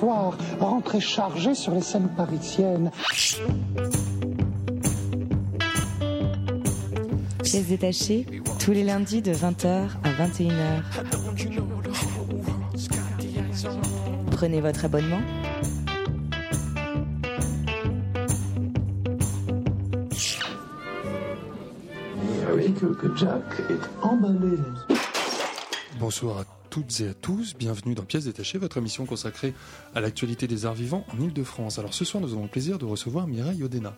soir, rentré chargé sur les scènes parisiennes. Pièces détachées, tous les lundis de 20h à 21h. Prenez votre abonnement. que, Jack est emballé. Bonsoir à toutes et à tous, bienvenue dans Pièces détachées, votre émission consacrée à l'actualité des arts vivants en Ile-de-France. Alors ce soir, nous avons le plaisir de recevoir Mireille Odena.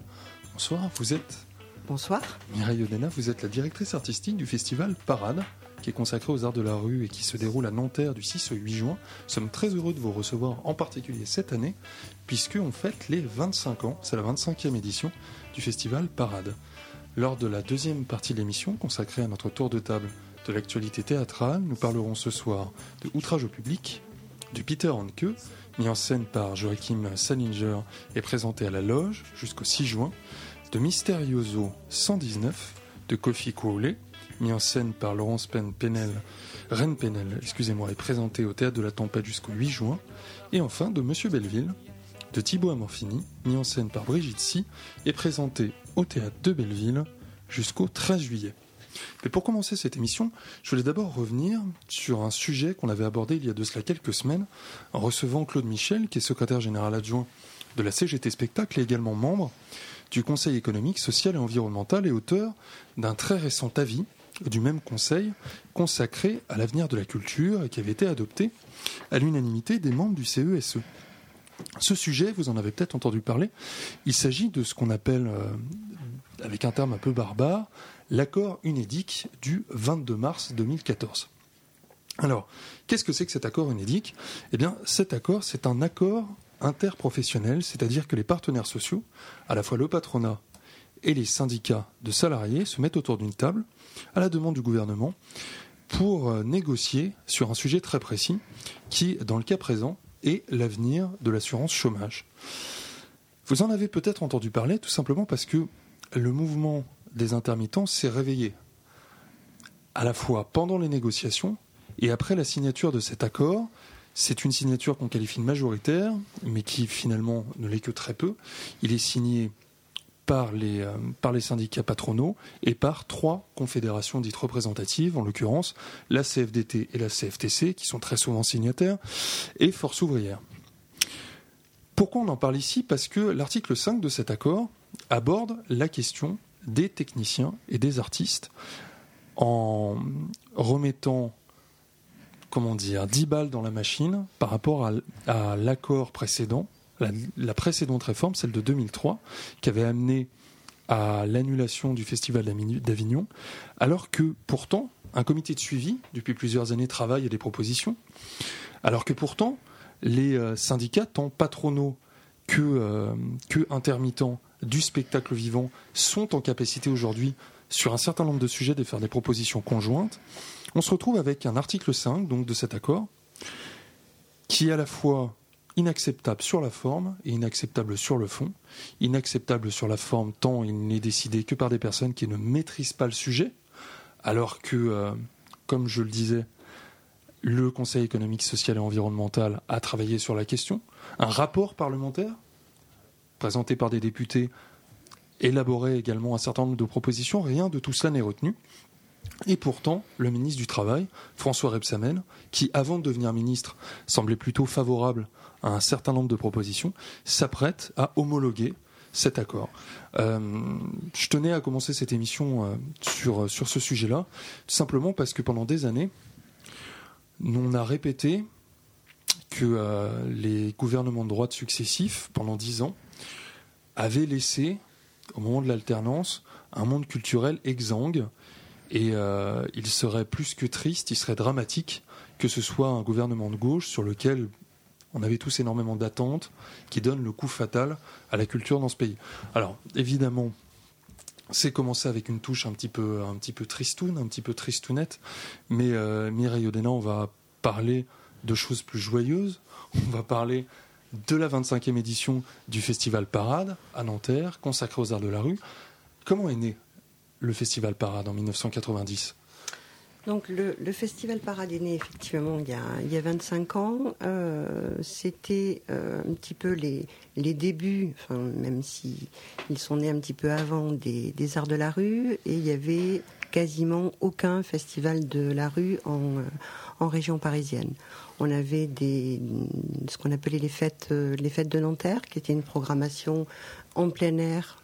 Bonsoir, vous êtes Bonsoir. Mireille Odena, vous êtes la directrice artistique du festival Parade, qui est consacré aux arts de la rue et qui se déroule à Nanterre du 6 au 8 juin. Nous sommes très heureux de vous recevoir, en particulier cette année, puisque on fête les 25 ans, c'est la 25e édition du festival Parade. Lors de la deuxième partie de l'émission, consacrée à notre tour de table de l'actualité théâtrale, nous parlerons ce soir de Outrage au public, du Peter Hanke, mis en scène par Joachim Salinger et présenté à la loge jusqu'au 6 juin, de Mysterioso 119, de Kofi Kouole, mis en scène par Laurence Pen Penel, Rennes Penel, excusez-moi, et présenté au Théâtre de la Tempête jusqu'au 8 juin, et enfin de Monsieur Belleville, de Thibaut Amorfini, mis en scène par Brigitte Si, et présenté au théâtre de Belleville jusqu'au 13 juillet. Mais pour commencer cette émission, je voulais d'abord revenir sur un sujet qu'on avait abordé il y a de cela quelques semaines en recevant Claude Michel, qui est secrétaire général adjoint de la CGT Spectacle et également membre du Conseil économique, social et environnemental et auteur d'un très récent avis du même conseil consacré à l'avenir de la culture et qui avait été adopté à l'unanimité des membres du CESE. Ce sujet, vous en avez peut-être entendu parler, il s'agit de ce qu'on appelle, euh, avec un terme un peu barbare, l'accord unédique du 22 mars 2014. Alors, qu'est-ce que c'est que cet accord unédique Eh bien, cet accord, c'est un accord interprofessionnel, c'est-à-dire que les partenaires sociaux, à la fois le patronat et les syndicats de salariés, se mettent autour d'une table, à la demande du gouvernement, pour euh, négocier sur un sujet très précis qui, dans le cas présent, et l'avenir de l'assurance chômage. Vous en avez peut-être entendu parler tout simplement parce que le mouvement des intermittents s'est réveillé à la fois pendant les négociations et après la signature de cet accord. C'est une signature qu'on qualifie de majoritaire, mais qui finalement ne l'est que très peu. Il est signé par les, euh, par les syndicats patronaux et par trois confédérations dites représentatives, en l'occurrence la CFDT et la CFTC, qui sont très souvent signataires, et Force ouvrière. Pourquoi on en parle ici? Parce que l'article 5 de cet accord aborde la question des techniciens et des artistes en remettant comment dire 10 balles dans la machine par rapport à l'accord précédent. La, précédente réforme, celle de 2003, qui avait amené à l'annulation du Festival d'Avignon, alors que pourtant, un comité de suivi, depuis plusieurs années, travaille à des propositions, alors que pourtant, les euh, syndicats, tant patronaux que, euh, que intermittents du spectacle vivant, sont en capacité aujourd'hui, sur un certain nombre de sujets, de faire des propositions conjointes. On se retrouve avec un article 5 donc, de cet accord, qui à la fois inacceptable sur la forme et inacceptable sur le fond. Inacceptable sur la forme tant il n'est décidé que par des personnes qui ne maîtrisent pas le sujet, alors que, euh, comme je le disais, le Conseil économique, social et environnemental a travaillé sur la question. Un rapport parlementaire présenté par des députés élaborait également un certain nombre de propositions. Rien de tout cela n'est retenu. Et pourtant, le ministre du Travail, François Rebsamen, qui avant de devenir ministre semblait plutôt favorable à un certain nombre de propositions, s'apprête à homologuer cet accord. Euh, je tenais à commencer cette émission euh, sur, sur ce sujet-là, simplement parce que pendant des années, on a répété que euh, les gouvernements de droite successifs, pendant dix ans, avaient laissé, au moment de l'alternance, un monde culturel exsangue, et il serait plus que triste, il serait dramatique que ce soit un gouvernement de gauche sur lequel on avait tous énormément d'attentes qui donnent le coup fatal à la culture dans ce pays. Alors, évidemment, c'est commencé avec une touche un petit peu, un petit peu tristoune, un petit peu tristounette, mais euh, Mireille Odena, on va parler de choses plus joyeuses. On va parler de la 25e édition du Festival Parade à Nanterre, consacré aux arts de la rue. Comment est né le Festival Parade en 1990 Donc le, festival Paradéné, effectivement, il y a, il y a 25 ans, euh, c'était euh, un petit peu les, les débuts, même si ils sont nés un petit peu avant des, des, arts de la rue, et il y avait quasiment aucun festival de la rue en, euh, région parisienne. On avait ce qu'on appelait les fêtes, fêtes de Nanterre, qui était une programmation en plein air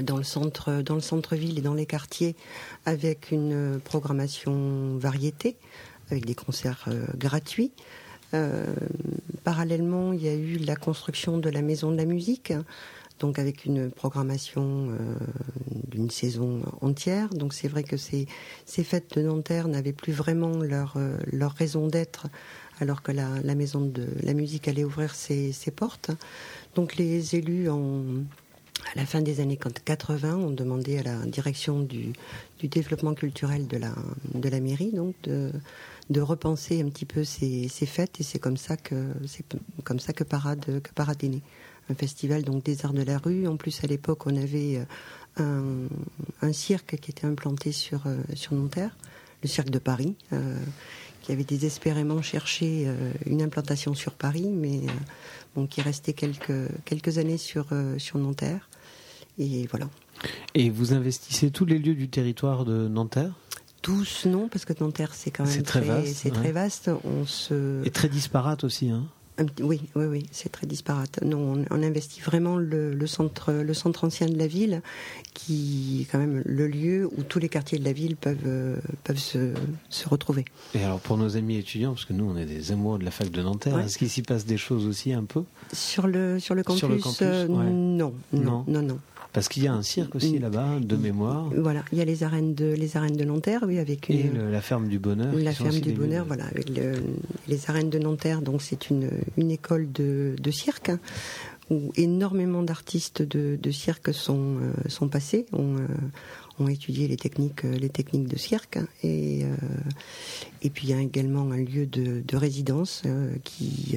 dans le centre, dans le centre-ville et dans les quartiers, avec une programmation variété, avec des concerts euh, gratuits. Euh, parallèlement, il y a eu la construction de la Maison de la Musique, donc avec une programmation euh, d'une saison entière. Donc c'est vrai que ces, ces fêtes de Nanterre n'avaient plus vraiment leur, leur raison d'être alors que la, la, Maison de la Musique allait ouvrir ses, ses portes. Donc les élus à la fin des années 80, on demandait à la direction du, développement culturel de la, de la mairie donc de, de repenser un petit peu ces, fêtes et c'est comme ça que c'est comme ça que Parade que Parade est né. Un festival donc des arts de la rue. En plus à l'époque on avait euh, un, cirque qui était implanté sur euh, sur Nanterre, le cirque de Paris. Euh, qui avait désespérément cherché une implantation sur Paris, mais bon, qui restait quelques, quelques années sur, sur Nanterre. Et voilà. Et vous investissez tous les lieux du territoire de Nanterre? Tous, non, parce que Nanterre, c'est quand même très, vaste. C'est très vaste. On se... Et très disparate aussi, hein oui, oui, oui, c'est très disparate. Non, on, investit vraiment le, centre, le centre ancien de la ville, qui est quand même le lieu où tous les quartiers de la ville peuvent, euh, peuvent se, se, retrouver. Et alors pour nos amis étudiants, parce que nous on est des amoureux de la fac de Nanterre, est-ce qu'il s'y passe des choses aussi un peu? Sur le sur le campus, euh, non, non, non, non, parce qu'il y a un cirque aussi là-bas, de mémoire. Voilà, il y a les arènes de, les arènes de Nanterre, oui, avec une. Et la ferme du bonheur. La ferme du bonheur, voilà, avec les arènes de Nanterre. Donc c'est une, une école de, de cirque où énormément d'artistes de, de, cirque sont, euh, sont passés, ont, euh, ont étudié les techniques, les techniques de cirque. Et, euh, et puis il y a également un lieu de, de résidence qui,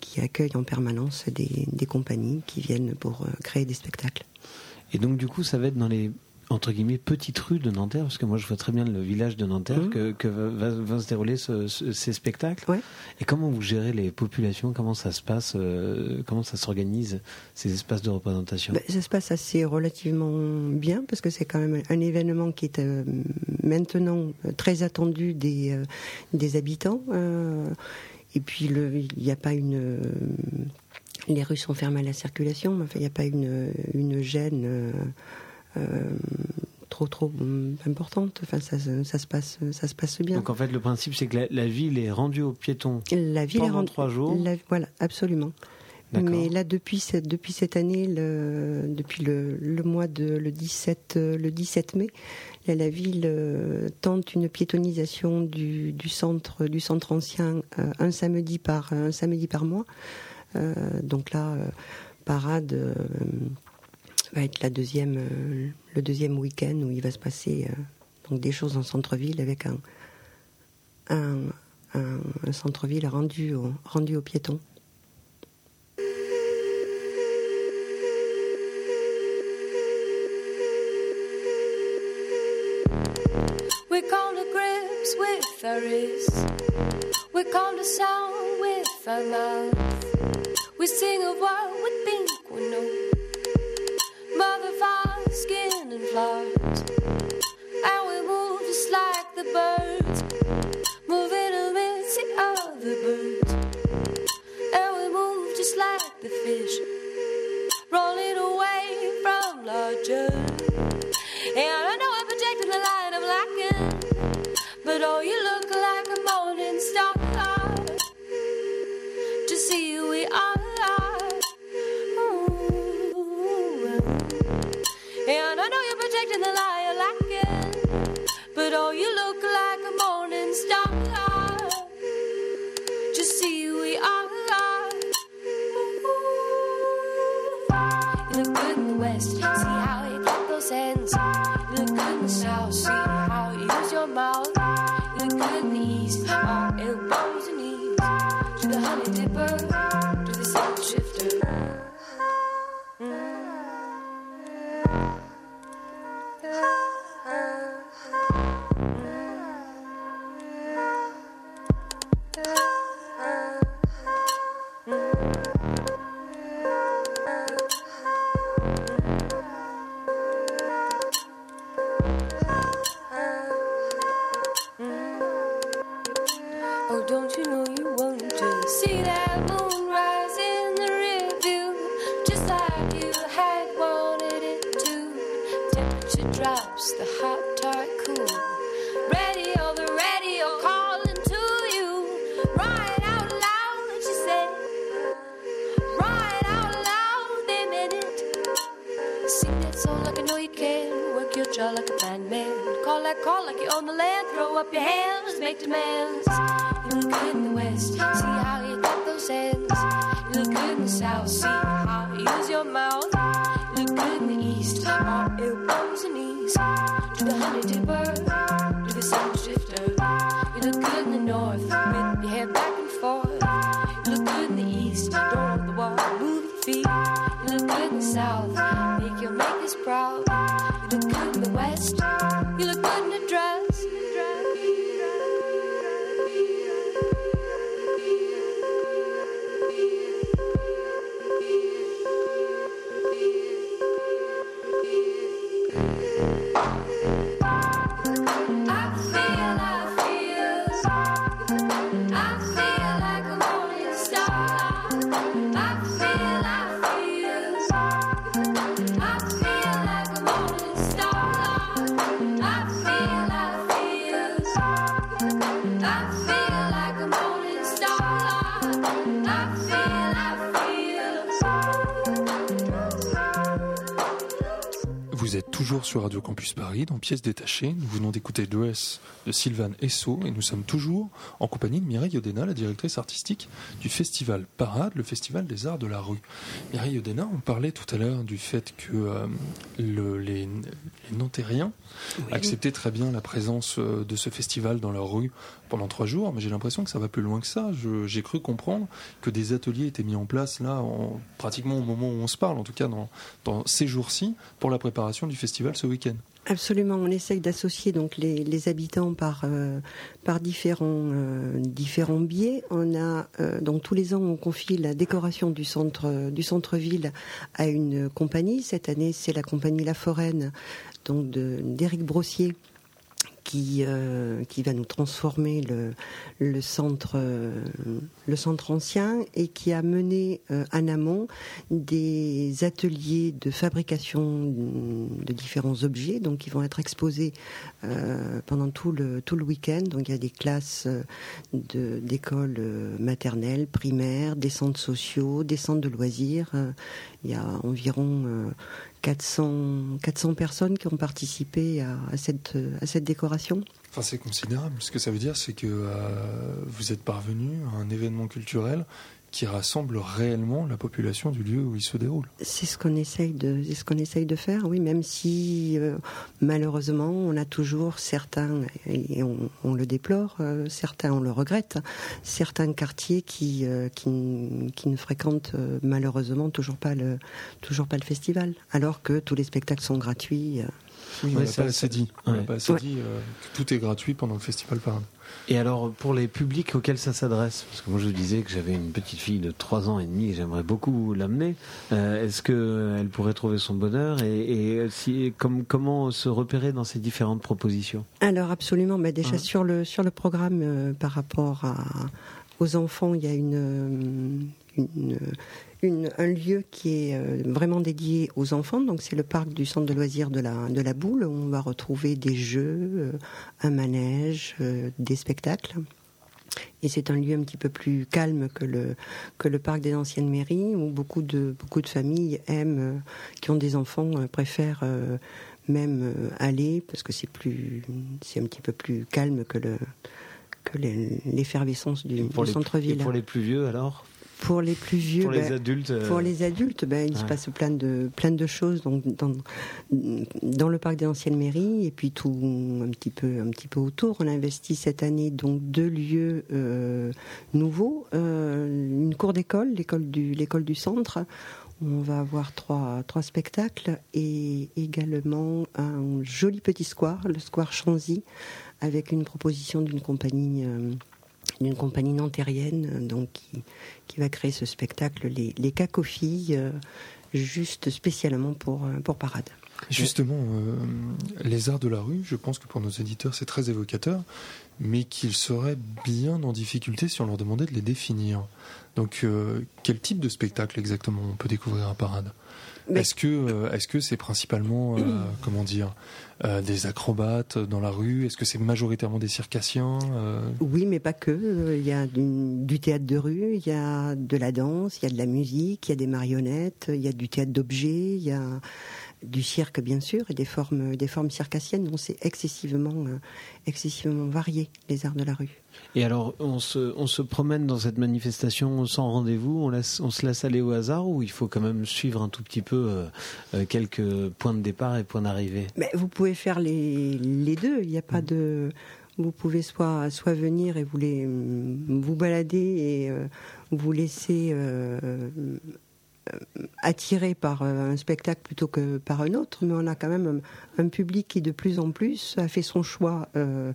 qui accueille en permanence des, des compagnies qui viennent pour créer des spectacles. Et donc, du coup, ça va être dans les entre guillemets petites rues de Nanterre, parce que moi je vois très bien le village de Nanterre mmh. que, que va, se dérouler ces spectacles. Et comment vous gérez les populations? Comment ça se passe euh, Comment ça s'organise ces espaces de représentation? Bah, Ça se passe assez relativement bien parce que c'est quand même un événement qui est euh, maintenant euh, très attendu des des habitants. et puis il n'y a pas une les rues sont fermées à la circulation, mais il n'y a pas une, une gêne euh, euh, trop trop importante. Enfin, ça, ça, se passe, ça se passe bien. Donc en fait, le principe, c'est que la, ville est rendue aux piétons la ville pendant est rendue, trois jours. voilà, absolument. Mais là, depuis cette, depuis cette année, le, depuis le, le, mois de le 17, le 17 mai, la ville euh, tente une piétonisation du, du, centre, du centre ancien un samedi par un samedi par mois. Euh, donc là, euh, Parade euh, va être la deuxième, le deuxième week-end où il va se passer donc des choses en centre-ville avec un, un, un, centre-ville rendu, au, rendu aux piétons. We call the grapes with our We call the sound with our mouth. We sing of what we think we know. Mother, skin and flowers. And we move just like the birds. Hands. Look good in the south. See how use your mouth. Look good in the east. All elbows and knees. Do the honey dipper. Do the sun shifter. You look good in the north. With your hair back and forth. You look good in the east. Don't the wall. Move your feet. You look good in the south. Make your makers proud. You look good in the west. You look good in a dress. Toujours sur Radio Campus Paris dans Pièces détachées. Nous venons d'écouter Dress de Sylvain Esso et nous sommes toujours en compagnie de Mireille Odena, la directrice artistique du festival Parade, le festival des arts de la rue. Mireille Odena, on parlait tout à l'heure du fait que euh, le- les, les Nantériens acceptaient très bien la présence euh, de ce festival dans leur rue pendant trois jours, mais j'ai l'impression que ça va plus loin que ça. J'ai cru comprendre que des ateliers étaient mis en place là, en- pratiquement au moment où on se parle, en tout cas dans, ces jours-ci, pour la préparation du festival ce week-end. Absolument, on essaye d'associer donc les, habitants par euh, par différents euh, différents biais. On a euh, donc tous les ans on confie la décoration du centre du centre ville à une compagnie. Cette année c'est la compagnie La Foraine donc d'Éric Brossier qui euh, qui va nous transformer le le centre euh, le centre ancien et qui a mené euh, en amont des ateliers de fabrication de différents objets. Donc qui vont être exposés pendant tout le tout le week-end. Donc il y a des classes de d'écoles euh, maternelles primaires des centres sociaux des centres de loisirs il y a environ 400 400 personnes qui ont participé à, cette à cette décoration Enfin, c'est considérable. Ce que ça veut dire, c'est que euh, vous êtes parvenu à un événement culturel qui rassemble réellement la population du lieu où il se déroule. C'est ce qu'on essaye de, c'est ce qu'on essaye de faire, oui, même si euh, malheureusement on a toujours certains, et on, on le déplore, euh, certains on le regrette, certains quartiers qui euh, qui, ne fréquentent euh, malheureusement toujours pas le toujours pas le festival, alors que tous les spectacles sont gratuits. euh. Oui, on n'a ça- pas assez ça- dit. On n'a ouais. pas assez Ouais. dit euh, que tout est gratuit pendant le festival Parade. Et alors, pour les publics auxquels ça s'adresse, parce que moi je vous disais que j'avais une petite fille de 3 ans et demi et j'aimerais beaucoup l'amener, euh, est-ce qu'elle pourrait trouver son bonheur et, et si, comme, comment se repérer dans ces différentes propositions? Alors absolument, bah déjà Ouais. sur le sur le programme euh, par rapport à, aux enfants, il y a une, euh, une, une- un lieu qui est euh, vraiment dédié aux enfants. Donc c'est le parc du centre de loisirs de la de la Boule. où On va retrouver des jeux, euh, un manège, euh, des spectacles. Et c'est un lieu un petit peu plus calme que le que le parc des anciennes mairies où beaucoup de beaucoup de familles aiment qui ont des enfants préfèrent même aller parce que c'est plus c'est un petit peu plus calme que le que l'effervescence du, du centre-ville. pour les plus vieux alors? Pour les plus vieux, Pour les ben, adultes euh, pour les adultes, ben, il se passe plein de, plein de choses donc, dans, dans le parc des anciennes mairies et puis tout un petit peu, un petit peu autour. On a investi cette année donc deux lieux euh, nouveaux, euh, une cour d'école, l'école du, l'école du centre. On va avoir trois, trois spectacles et également un joli petit square, le square Chanzy, avec une proposition d'une compagnie. D'une compagnie nantérienne euh, donc qui, qui va créer ce spectacle les, les cacophiles euh, juste spécialement pour, euh, pour Parade. Justement, les arts de la rue, je pense que pour nos éditeurs c'est très évocateur, mais qu'ils seraient bien en difficulté si on leur demandait de les définir. Donc, quel type de spectacle exactement on peut découvrir à Parade? Est-ce que euh, est-ce que c'est principalement euh, comment dire des acrobates dans la rue? Est-ce que c'est majoritairement des circassiens Oui, mais pas que. Il y a du, théâtre de rue, il y a de la danse, il y a de la musique, il y a des marionnettes, il y a du théâtre d'objets, il y a du cirque bien sûr et des formes des formes circassiennes dont c'est excessivement excessivement varié les arts de la rue. Et alors on se on se promène dans cette manifestation sans rendez-vous, on laisse on se laisse aller au hasard ou il faut quand même suivre un tout petit peu euh, euh, quelques points de départ et points d'arrivée? Mais vous pouvez faire les les deux, il n'y a pas de vous pouvez soit soit venir et vous les vous balader et euh, vous laisser attiré par euh, un spectacle plutôt que par un autre, mais on a quand même un, public qui de plus en plus a fait son choix euh,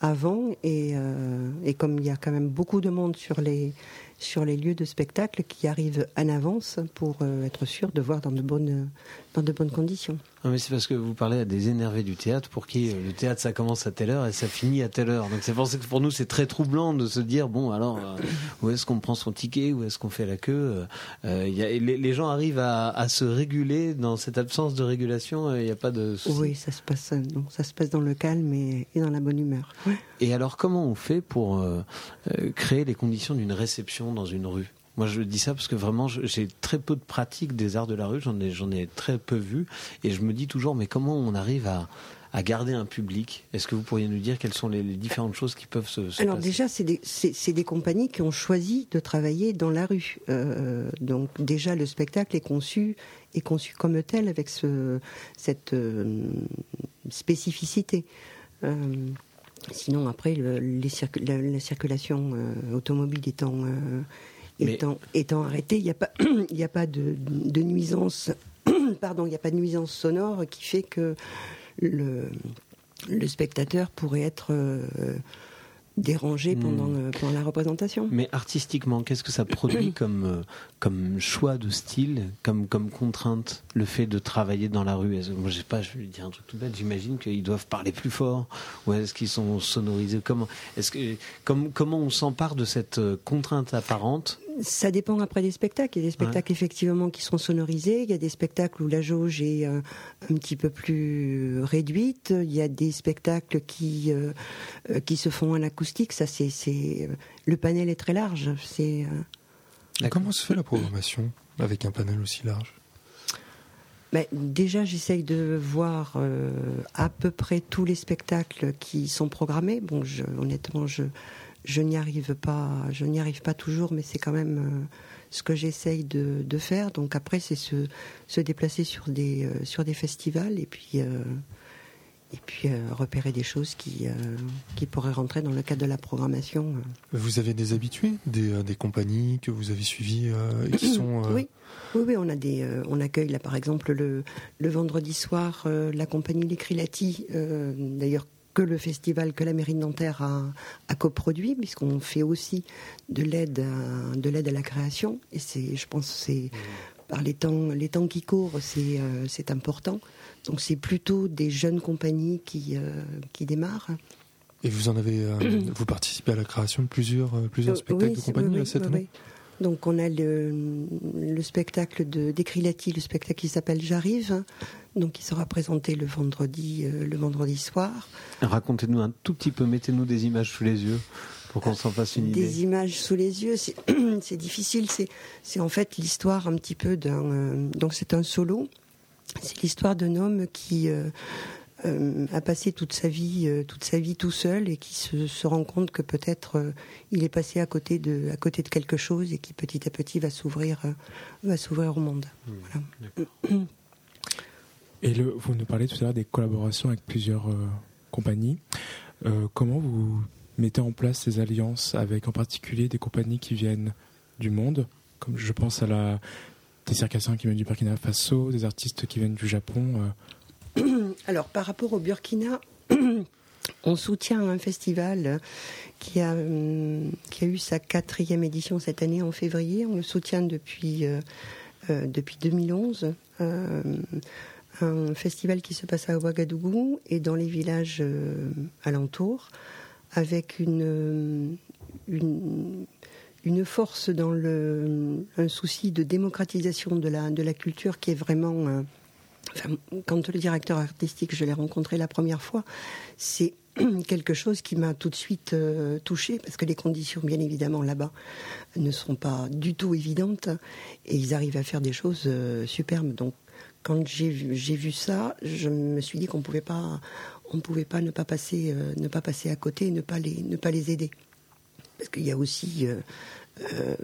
avant et, euh, comme il y a quand même beaucoup de monde sur les sur les lieux de spectacle qui arrivent en avance pour être sûr de voir dans de bonnes conditions. Non, mais c'est parce que vous parlez à des énervés du théâtre pour qui euh, le théâtre ça commence à telle heure et ça finit à telle heure. Donc c'est pour ça que pour nous c'est très troublant de se dire bon alors euh, où est-ce qu'on prend son ticket, où est-ce qu'on fait la queue? Euh, y a, les, gens arrivent à, à, se réguler dans cette absence de régulation. Il n'y a pas de oui ça se passe ça se passe dans le calme et, et dans la bonne humeur. Et alors comment on fait pour créer les conditions d'une réception dans une rue? Moi, je dis ça parce que vraiment, j'ai très peu de pratique des arts de la rue. J'en ai, j'en ai très peu vu, et je me dis toujours, mais comment on arrive à, à garder un public? Est-ce que vous pourriez nous dire quelles sont les, différentes choses qui peuvent se, se Alors déjà, c'est des, des, compagnies qui ont choisi de travailler dans la rue. Euh, donc déjà, le spectacle est conçu est conçu comme tel avec ce, cette euh, spécificité. Euh, sinon, après, le, les la, circulation automobile étant étant, étant arrêté, il n'y a pas, il a pas de, de nuisance, pardon, il n'y a pas de nuisance sonore qui fait que le, le spectateur pourrait être euh, dérangé hmm. pendant, pendant la représentation. Mais artistiquement, qu'est-ce que ça produit comme, euh, comme choix de style, comme, comme contrainte, le fait de travailler dans la rue? Moi, je sais pas, je vais dire un truc tout bête, j'imagine qu'ils doivent parler plus fort, ou est-ce qu'ils sont sonorisés? Comment, est-ce que, comme, comment on s'empare de cette euh, contrainte apparente ça dépend après des spectacles. Il y a des spectacles effectivement qui sont sonorisés. Il y a des spectacles où la jauge est euh, un petit peu plus réduite. Il y a des spectacles qui euh, euh, qui se font en acoustique. Ça, c'est c'est le panel est très large. C'est comment se fait la programmation avec un panel aussi large? Ben, déjà, j'essaye de voir à peu près tous les spectacles qui sont programmés. Bon, je, honnêtement, je je n'y arrive pas, je n'y arrive pas toujours, mais c'est quand même euh, ce que j'essaye de, de, faire. Donc après, c'est se, se, déplacer sur des, euh, sur des festivals et puis, euh, et puis repérer des choses qui, qui pourraient rentrer dans le cadre de la programmation. Vous avez des habitués, des, des compagnies que vous avez suivies et qui sont. Oui. Oui, oui, on a des, on accueille là par exemple le, le vendredi soir la compagnie Licrilati, d'ailleurs que le festival, que la mairie de Nanterre a, coproduit, puisqu'on fait aussi de l'aide à, de l'aide à la création. Et c'est, je pense, c'est par les temps, les temps qui courent, c'est, euh, c'est important. Donc c'est plutôt des jeunes compagnies qui, euh, qui démarrent. Et vous en avez, euh, vous participez à la création de plusieurs, plusieurs spectacles de compagnie cette année? Donc on a le, le spectacle de d'Ecrilati, le spectacle qui s'appelle J'arrive, donc qui sera présenté le vendredi, euh, le vendredi soir. Racontez-nous un tout petit peu, mettez-nous des images sous les yeux pour qu'on s'en fasse une idée. Des images sous les yeux, c'est difficile. C'est en fait l'histoire un petit peu d'un. Euh, donc c'est un solo. C'est l'histoire d'un homme qui euh, euh, a passé toute sa vie, euh, toute sa vie tout seul et qui se, se rend compte que peut-être euh, il est passé à côté de, à côté de quelque chose et qui petit à petit va s'ouvrir, va s'ouvrir au monde. Mmh, et le, vous nous parlez tout à l'heure des collaborations avec plusieurs compagnies. comment vous mettez en place ces alliances avec en particulier des compagnies qui viennent du monde, comme je pense à la des circassiens qui viennent du Burkina Faso, des artistes qui viennent du Japon. Alors, par rapport au Burkina, on soutient un festival qui a, hum, qui a eu sa quatrième édition cette année en février. On le soutient depuis, euh, euh, depuis 2011. Euh, un festival qui se passe à Ouagadougou et dans les villages alentours avec une, une, une force dans le, un souci de démocratisation de la, de la culture qui est vraiment. Quand le directeur artistique, je l'ai rencontré la première fois, c'est quelque chose qui m'a tout de suite euh, touchée parce que les conditions, bien évidemment, là-bas ne sont pas du tout évidentes et ils arrivent à faire des choses euh, superbes. Donc, quand j'ai vu, ça, je me suis dit qu'on pouvait pas, on pouvait pas ne pas passer, euh, ne pas passer à côté, ne pas les, ne pas les aider parce qu'il y a aussi euh,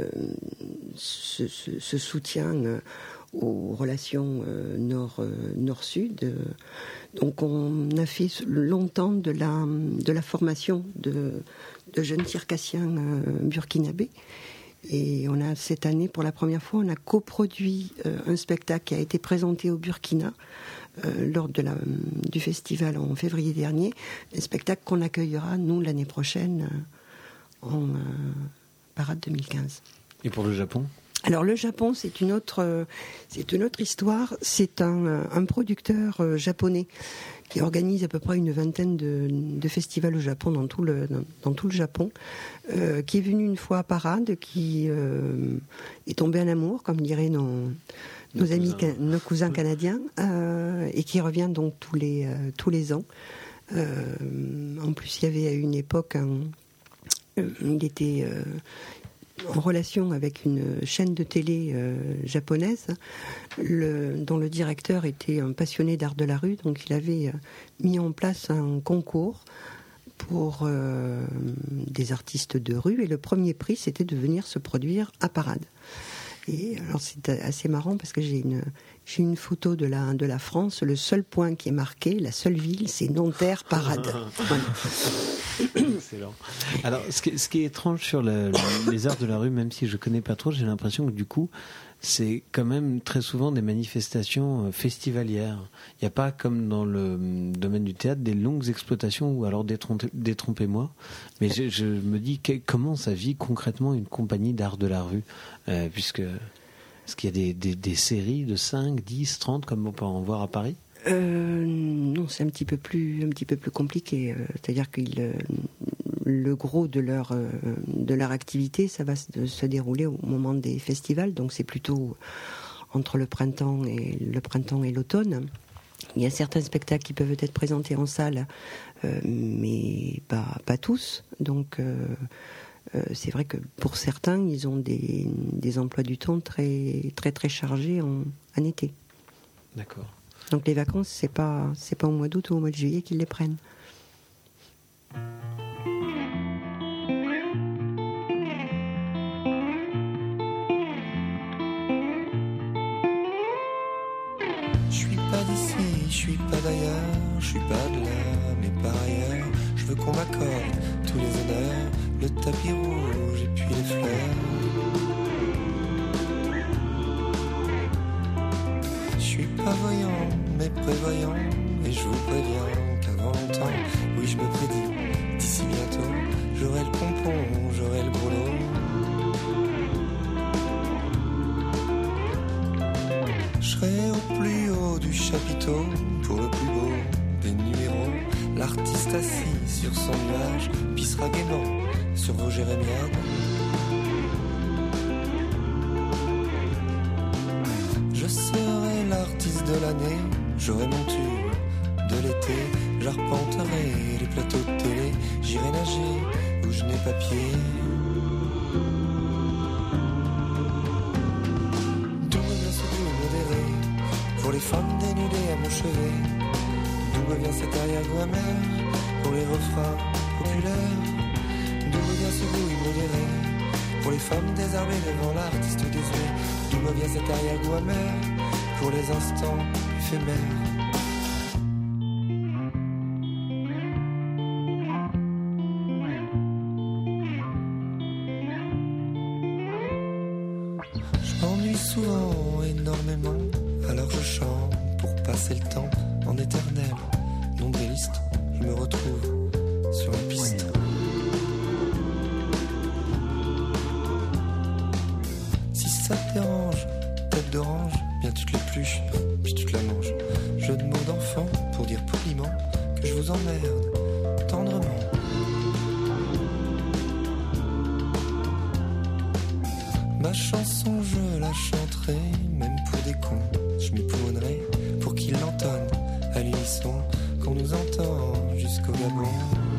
ce, soutien aux relations euh, nord, euh, nord-sud. Donc on a fait longtemps de la, de la formation de, jeunes circassiens euh, burkinabés. Et on a cette année, pour la première fois, on a coproduit un spectacle qui a été présenté au Burkina lors de la, du festival en février dernier. Un spectacle qu'on accueillera, nous, l'année prochaine, en parade 2015. Et pour le Japon? Alors le Japon, c'est une autre, euh, c'est une autre histoire. C'est un, euh, un producteur euh, japonais qui organise à peu près une vingtaine de, de festivals au Japon, dans tout le, dans, dans tout le Japon, euh, qui est venu une fois à Parade, qui euh, est tombé en amour, comme diraient nos, nos, Nos amis, cousins. nos cousins canadiens, euh, et qui revient donc tous les, tous les ans. En plus, il y avait à une époque un, il était euh, en relation avec une chaîne de télé euh, japonaise, dont le directeur était un passionné d'art de la rue, donc il avait euh, mis en place un concours pour euh, des artistes de rue, et le premier prix, c'était de venir se produire à Parade. Et alors c'est assez marrant parce que j'ai une j'ai une photo de la de la France. Le seul point qui est marqué, la seule ville, c'est Nanterre Parade. Voilà. Excellent. Alors, ce qui, ce qui est étrange sur le- les arts de la rue, même si je connais pas trop, j'ai l'impression que du coup, c'est quand même très souvent des manifestations euh, festivalières. Il n'y a pas comme dans le hum, domaine du théâtre des longues exploitations ou alors détrompe- détrompez-moi. Mais je, je me dis que- comment ça vit concrètement une compagnie d'art de la rue, euh, puisque est-ce qu'il y a des, des- séries de 5, 10, 30 comme on peut en voir à Paris Euh, non, c'est un petit peu plus, un petit peu plus compliqué. euh, C'est-à-dire que le gros de leur, euh, de leur activité, ça va se, dérouler au moment des festivals. Donc c'est plutôt entre le printemps et le printemps et l'automne. Il y a certains spectacles qui peuvent être présentés en salle, euh, mais pas, pas tous. Donc euh, c'est vrai que pour certains, ils ont des, des emplois du temps très très très chargés en, en été. D'accord. Donc les vacances, c'est pas c'est pas au mois d'août ou au mois de juillet qu'ils les prennent. Je suis pas d'ici, je suis pas d'ailleurs, je suis pas de là, mais par ailleurs, je veux qu'on m'accorde tous les honneurs, le tapis rouge et puis les fleurs. Je suis pas voyant, mais prévoyant, et je vous préviens qu'avant longtemps, oui je me prédis, d'ici bientôt, j'aurai le pompon, j'aurai le gros. Je serai au plus haut du chapiteau pour le plus beau des numéros. L'artiste assis sur son nuage pissera gaiement sur vos jérémiades. Je serai l'artiste de l'année, j'aurai mon tube de l'été. J'arpenterai les plateaux de télé, j'irai nager où je n'ai pas pied. Ce goût modéré pour les femmes dénudées à mon chevet? D'où me vient cet arrière-goût amer pour les refrains populaires? Ce goût pour les femmes désarmées devant l'artiste désuet D'où me vient cet arrière-goût amer pour les instants éphémères Ma chanson, je la chanterai, même pour des cons. Je m'époumonerai pour qu'ils l'entendent à l'unisson, qu'on nous entend jusqu'au Gabon.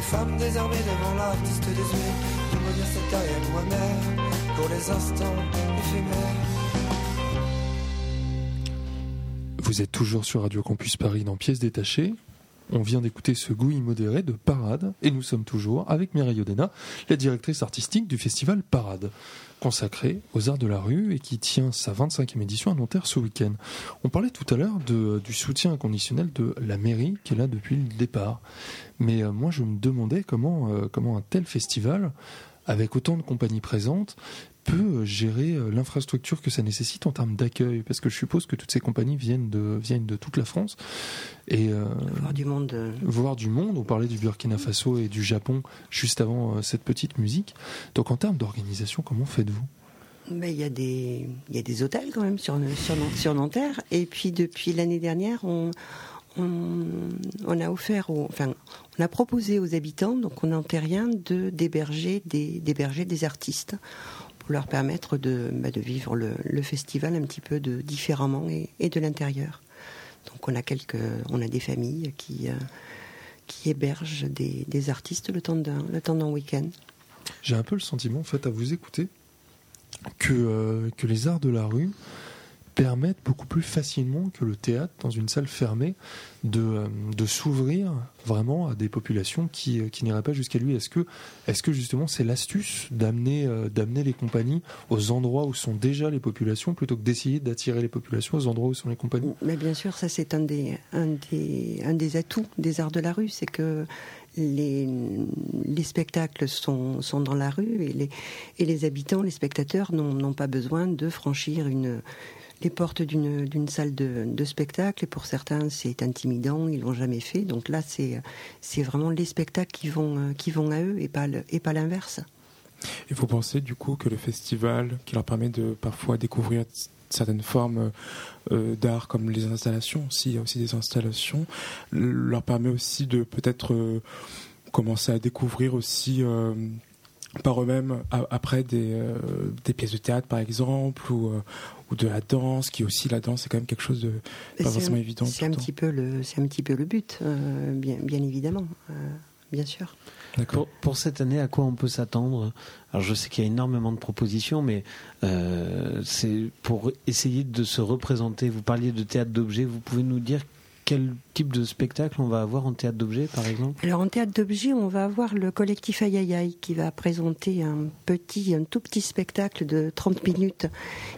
Les femmes désarmées devant l'artiste désuet D'où me vient cet arrière-goût amer pour les instants éphémères Vous êtes toujours sur Radio Campus Paris dans Pièces détachées. On vient d'écouter ce goût immodéré de Parade et nous sommes toujours avec Mireille Odena, la directrice artistique du festival Parade, consacré aux arts de la rue et qui tient sa 25e édition à Nanterre ce week-end. On parlait tout à l'heure du soutien inconditionnel de la mairie qui est là depuis le départ. Mais euh, moi je me demandais euh, comment un tel festival, avec autant de compagnies présentes, peut euh, gérer euh, l'infrastructure que ça nécessite en termes d'accueil Parce que je suppose que toutes ces compagnies viennent de, viennent de toute la France. Et euh, Voir du monde. euh, voir du monde, on parlait du Burkina Faso et du Japon juste avant euh, cette petite musique. Donc en termes d'organisation, comment faites-vous? Mais il y a des il y a des hôtels quand même sur sur, sur Nanterre et puis depuis l'année dernière on on, on a offert aux- enfin on a proposé aux habitants donc on rien de d'héberger des d'héberger des artistes leur permettre de bah, vivre le, festival un petit peu différemment et, de l'intérieur. Donc on a quelques on a des familles qui euh, qui hébergent des, des artistes le temps d'un le temps d'un week-end. J'ai un peu le sentiment, en fait, à vous écouter, que, euh, que les arts de la rue permettent beaucoup plus facilement que le théâtre, dans une salle fermée, de, euh, de s'ouvrir vraiment à des populations qui, euh, qui n'iraient pas jusqu'à lui. Est-ce que, est que justement c'est l'astuce d'amener euh, d'amener les compagnies aux endroits où sont déjà les populations plutôt que d'essayer d'attirer les populations aux endroits où sont les compagnies? Mais bien sûr, ça c'est un des, un, des, un des atouts des arts de la rue, c'est que les, les spectacles sont, sont dans la rue et les, et les habitants, les spectateurs n'ont n'ont pas besoin de franchir une, les portes d'une salle de, spectacle. Et pour certains, c'est intimidant, ils l'ont jamais fait. Donc là, c'est vraiment les spectacles qui vont, euh, à eux et pas l'inverse. Et vous pensez du coup que le festival, qui leur permet de parfois découvrir certaines formes euh, d'art comme les installations, aussi, il y a aussi des installations, leur permet aussi de peut-être euh, commencer à découvrir aussi par eux-mêmes après des, des pièces de théâtre par exemple ou, ou de la danse, qui aussi la danse est quand même quelque chose de pas c'est forcément un- évident. C'est un petit peu le, c'est un petit peu le but, euh, bien, bien évidemment, euh, bien sûr. Pour, pour cette année, à quoi on peut s'attendre? Alors, je sais qu'il y a énormément de propositions, mais euh, c'est pour essayer de se représenter. Vous parliez de théâtre d'objets. Vous pouvez nous dire quel type de spectacle on va avoir en théâtre d'objets, par exemple? Alors en théâtre d'objets, on va avoir le collectif Aïe qui va présenter un petit, un tout petit spectacle de 30 minutes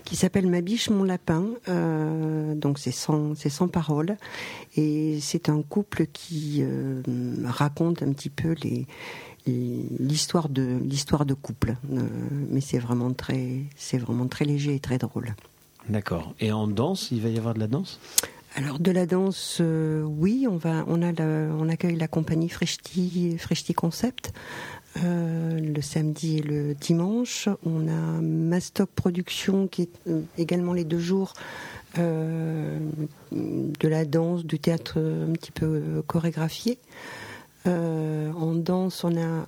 qui s'appelle Ma biche, mon lapin. Euh, donc c'est sans, c'est sans parole. Et c'est un couple qui euh, raconte un petit peu les l'histoire de l'histoire de couple Euh, mais c'est vraiment très c'est vraiment très léger et très drôle D'accord. Et en danse, il va y avoir de la danse? Alors de la danse, euh, oui, on va, on accueille la compagnie Freshti, Concept euh, le samedi et le dimanche. On a Mastock Production qui est euh, également les deux jours de la danse, du théâtre un petit peu chorégraphié. En danse, on a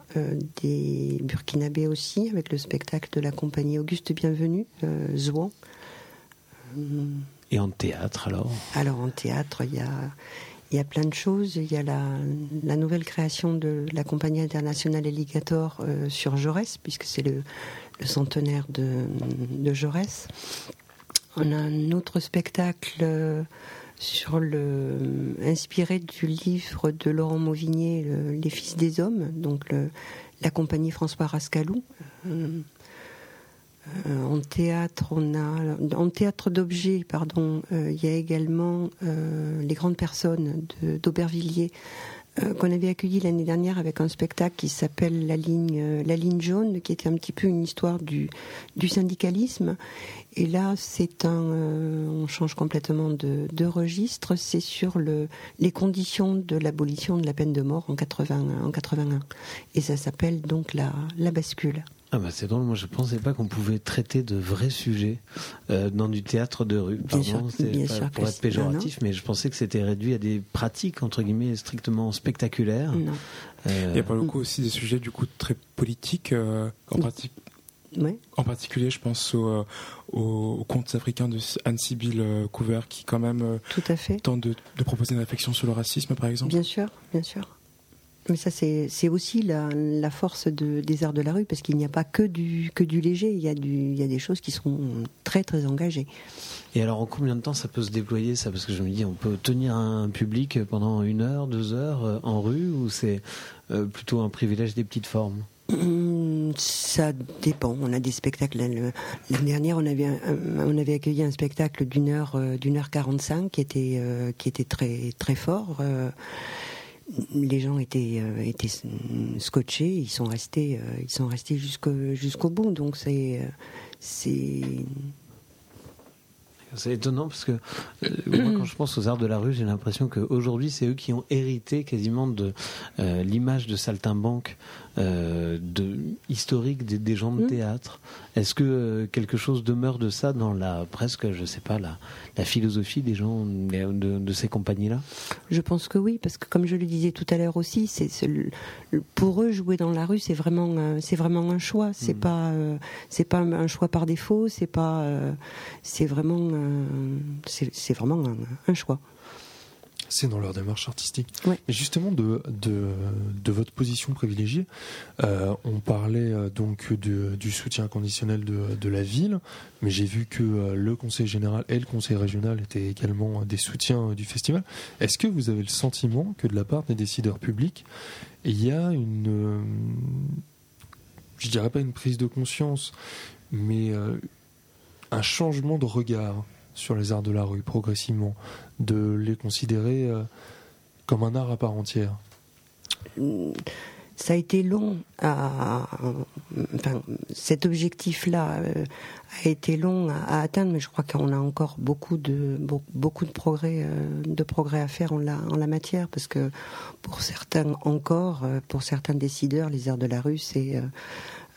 des burkinabés aussi, avec le spectacle de la compagnie Auguste Bienvenu, euh, Zouan. Euh, Et en théâtre, alors alors en théâtre, il y a, plein de choses. Il y a la, nouvelle création de la compagnie internationale Alligator euh, sur Jaurès, puisque c'est le, centenaire de, Jaurès. On a un autre spectacle euh, sur inspiré du livre de Laurent Mauvigné, Les Fils des Hommes, donc la compagnie François Rascalou. En théâtre, on a en théâtre d'objets, pardon, il y a également les grandes personnes d'Aubervilliers euh, qu'on avait accueilli l'année dernière avec un spectacle qui s'appelle la ligne euh, la ligne jaune qui était un petit peu une histoire du syndicalisme. Et là c'est un euh, on change complètement de, de registre. C'est sur le les conditions de l'abolition de la peine de mort en 80 en 81 et ça s'appelle donc la la bascule ah bah c'est drôle, moi je pensais pas qu'on pouvait traiter de vrais sujets euh, dans du théâtre de rue. Pardon, bien sûr, pour être péjoratif, mais je pensais que c'était réduit à des pratiques entre guillemets strictement spectaculaires. Euh, Il y a pas beaucoup aussi des sujets du coup très politiques euh, en pratique. En particulier, je pense au, au, conte africain de Anne-Sibyl Couver, qui quand même Tout à fait. tente de, de proposer une réflexion sur le racisme, par exemple. Bien sûr, bien sûr. Mais ça, c'est aussi la, la, force de, des arts de la rue, parce qu'il n'y a pas que du, que du léger, il y, a du, il y a des choses qui sont très, très engagées. Et alors, en combien de temps ça peut se déployer, ça? Parce que je me dis, on peut tenir un public pendant une heure, deux heures euh, en rue, ou c'est euh, plutôt un privilège des petites formes? Ça dépend. On a des spectacles. L'année dernière, on avait, on avait accueilli un spectacle d'une heure, euh, d'une heure quarante-cinq qui était, qui était très, très fort les gens étaient, euh, étaient scotchés, ils sont restés, euh, ils sont restés jusqu'au bout. Donc c'est euh, c'est c'est étonnant parce que quand je pense aux arts de la rue, j'ai l'impression qu'aujourd'hui, c'est eux qui ont hérité quasiment de l'image de saltimbanque euh, de, historique des, gens de mmh. théâtre. Est-ce que euh, quelque chose demeure de ça dans la presque, je sais pas, la, la philosophie des gens de, ces compagnies-là? Je pense que oui, parce que comme je le disais tout à l'heure aussi, c'est pour eux jouer dans la rue, c'est vraiment c'est vraiment un choix. C'est mmh. pas c'est pas un choix par défaut. C'est pas c'est vraiment c'est vraiment un choix c'est dans leur démarche artistique. Mais justement, de, de, votre position privilégiée, euh, on parlait euh, donc du soutien conditionnel de, de la ville, mais j'ai vu que euh, le conseil général et le conseil régional étaient également des soutiens du festival. Est-ce que vous avez le sentiment que de la part des décideurs publics, il y a une, je dirais pas une prise de conscience, mais un changement de regard sur les arts de la rue progressivement, de les considérer euh, comme un art à part entière ça a été long à, enfin, cet objectif-là euh, a été long à, atteindre, mais je crois qu'on a encore beaucoup de beaucoup de progrès euh, de progrès à faire en la matière, parce que pour certains encore, pour certains décideurs, les arts de la rue, c'est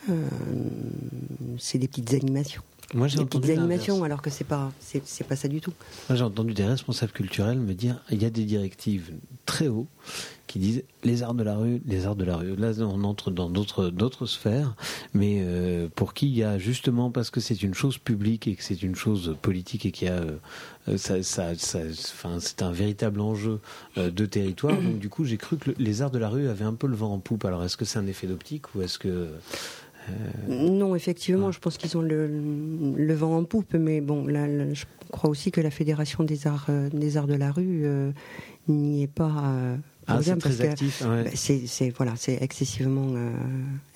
des petites animations. Moi, j'ai entendu animations, alors que c'est pas, c'est pas ça du tout. Moi, j'ai entendu des responsables culturels me dire il y a des directives très haut qui disent les arts de la rue, les arts de la rue. Là, on entre dans d'autres d'autres sphères, mais euh, pour qui il y a justement parce que c'est une chose publique et que c'est une chose politique et qu'il y a euh, ça, ça, c'est un véritable enjeu euh, de territoire. Donc, du coup, j'ai cru que les arts de la rue avaient un peu le vent en poupe. Alors, est-ce que c'est un effet d'optique ou est-ce que non, effectivement, je pense qu'ils ont le, vent en poupe, mais bon, là, je crois aussi que la Fédération des arts, euh, des arts de la rue euh, n'y est pas. Ah, c'est très actif. Bah, c'est voilà, c'est excessivement,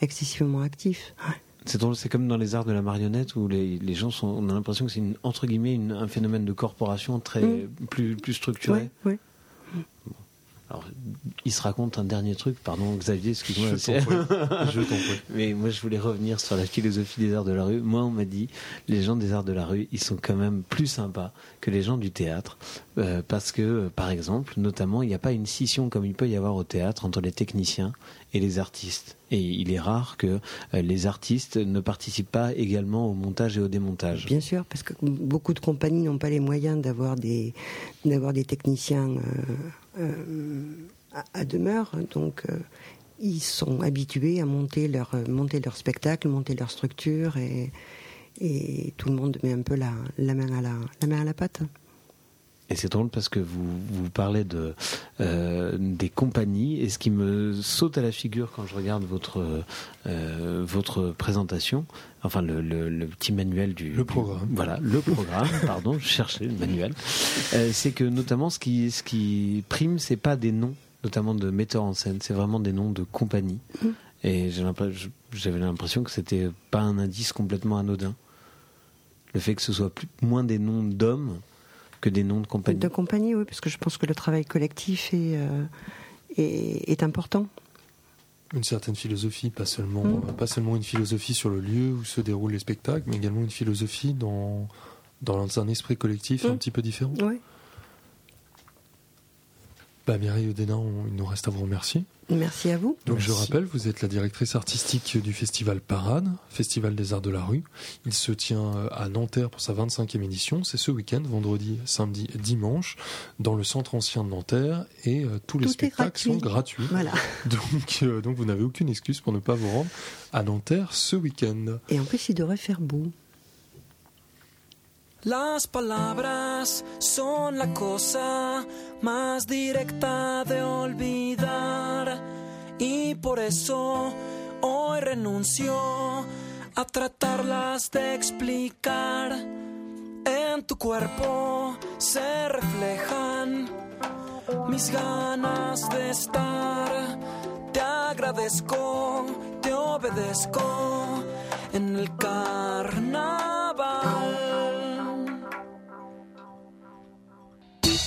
excessivement actif. C'est comme dans les arts de la marionnette où les, les gens sont, on a l'impression que c'est entre guillemets un phénomène de corporation très mmh. plus plus structuré. Oui, alors, il se raconte un dernier truc, pardon Xavier, excuse-moi. Je t'en. Mais moi, je voulais revenir sur la philosophie des arts de la rue. Moi, on m'a dit, les gens des arts de la rue, ils sont quand même plus sympas que les gens du théâtre, euh, parce que, euh, par exemple, notamment, il n'y a pas une scission comme il peut y avoir au théâtre entre les techniciens et les artistes. Et il est rare que euh, les artistes ne participent pas également au montage et au démontage. Bien sûr, parce que beaucoup de compagnies n'ont pas les moyens d'avoir des, d'avoir des techniciens euh, à, demeure. Donc, euh, ils sont habitués à monter leur, monter leur spectacle, monter leur structure et, tout le monde met un peu la, main, à la main à la pâte. Et c'est drôle parce que vous, vous parlez de, euh, des compagnies et ce qui me saute à la figure quand je regarde votre, euh, votre présentation, enfin le, le, le petit manuel du... Le programme. du- voilà, le programme, pardon, je cherchais le manuel. Euh, c'est que notamment ce qui, ce qui prime, c'est pas des noms, notamment de metteurs en scène, c'est vraiment des noms de compagnies. Et j'ai l'impression- j'avais l'impression que c'était pas un indice complètement anodin. Le fait que ce soit plus, moins des noms d'hommes que des noms de compagnie. De compagnie, oui, parce que je pense que le travail collectif est, euh, est, est important. Une certaine philosophie, pas seulement, Mm. euh, pas seulement une philosophie sur le lieu où se déroulent les spectacles, mais également une philosophie dans, dans un esprit collectif un Mm. petit peu différent. Oui. Bah, Mireille Odenin, on- il nous reste à vous remercier. Merci à vous. Donc je rappelle, vous êtes la directrice artistique du festival Parade, Festival des Arts de la Rue. Il se tient euh, à Nanterre pour sa 25e édition. C'est ce week-end, vendredi, samedi, dimanche, dans le centre ancien de Nanterre. Et euh, tous les Tout spectacles gratuit. sont gratuits. Voilà. Donc, euh, donc vous n'avez aucune excuse pour ne pas vous rendre à Nanterre ce week-end. Et en plus, il devrait faire beau. Las palabras son la cosa más directa de olvidar y por eso hoy renuncio a tratarlas de explicar. En tu cuerpo se reflejan mis ganas de estar. Te agradezco, te obedezco en el carnaval.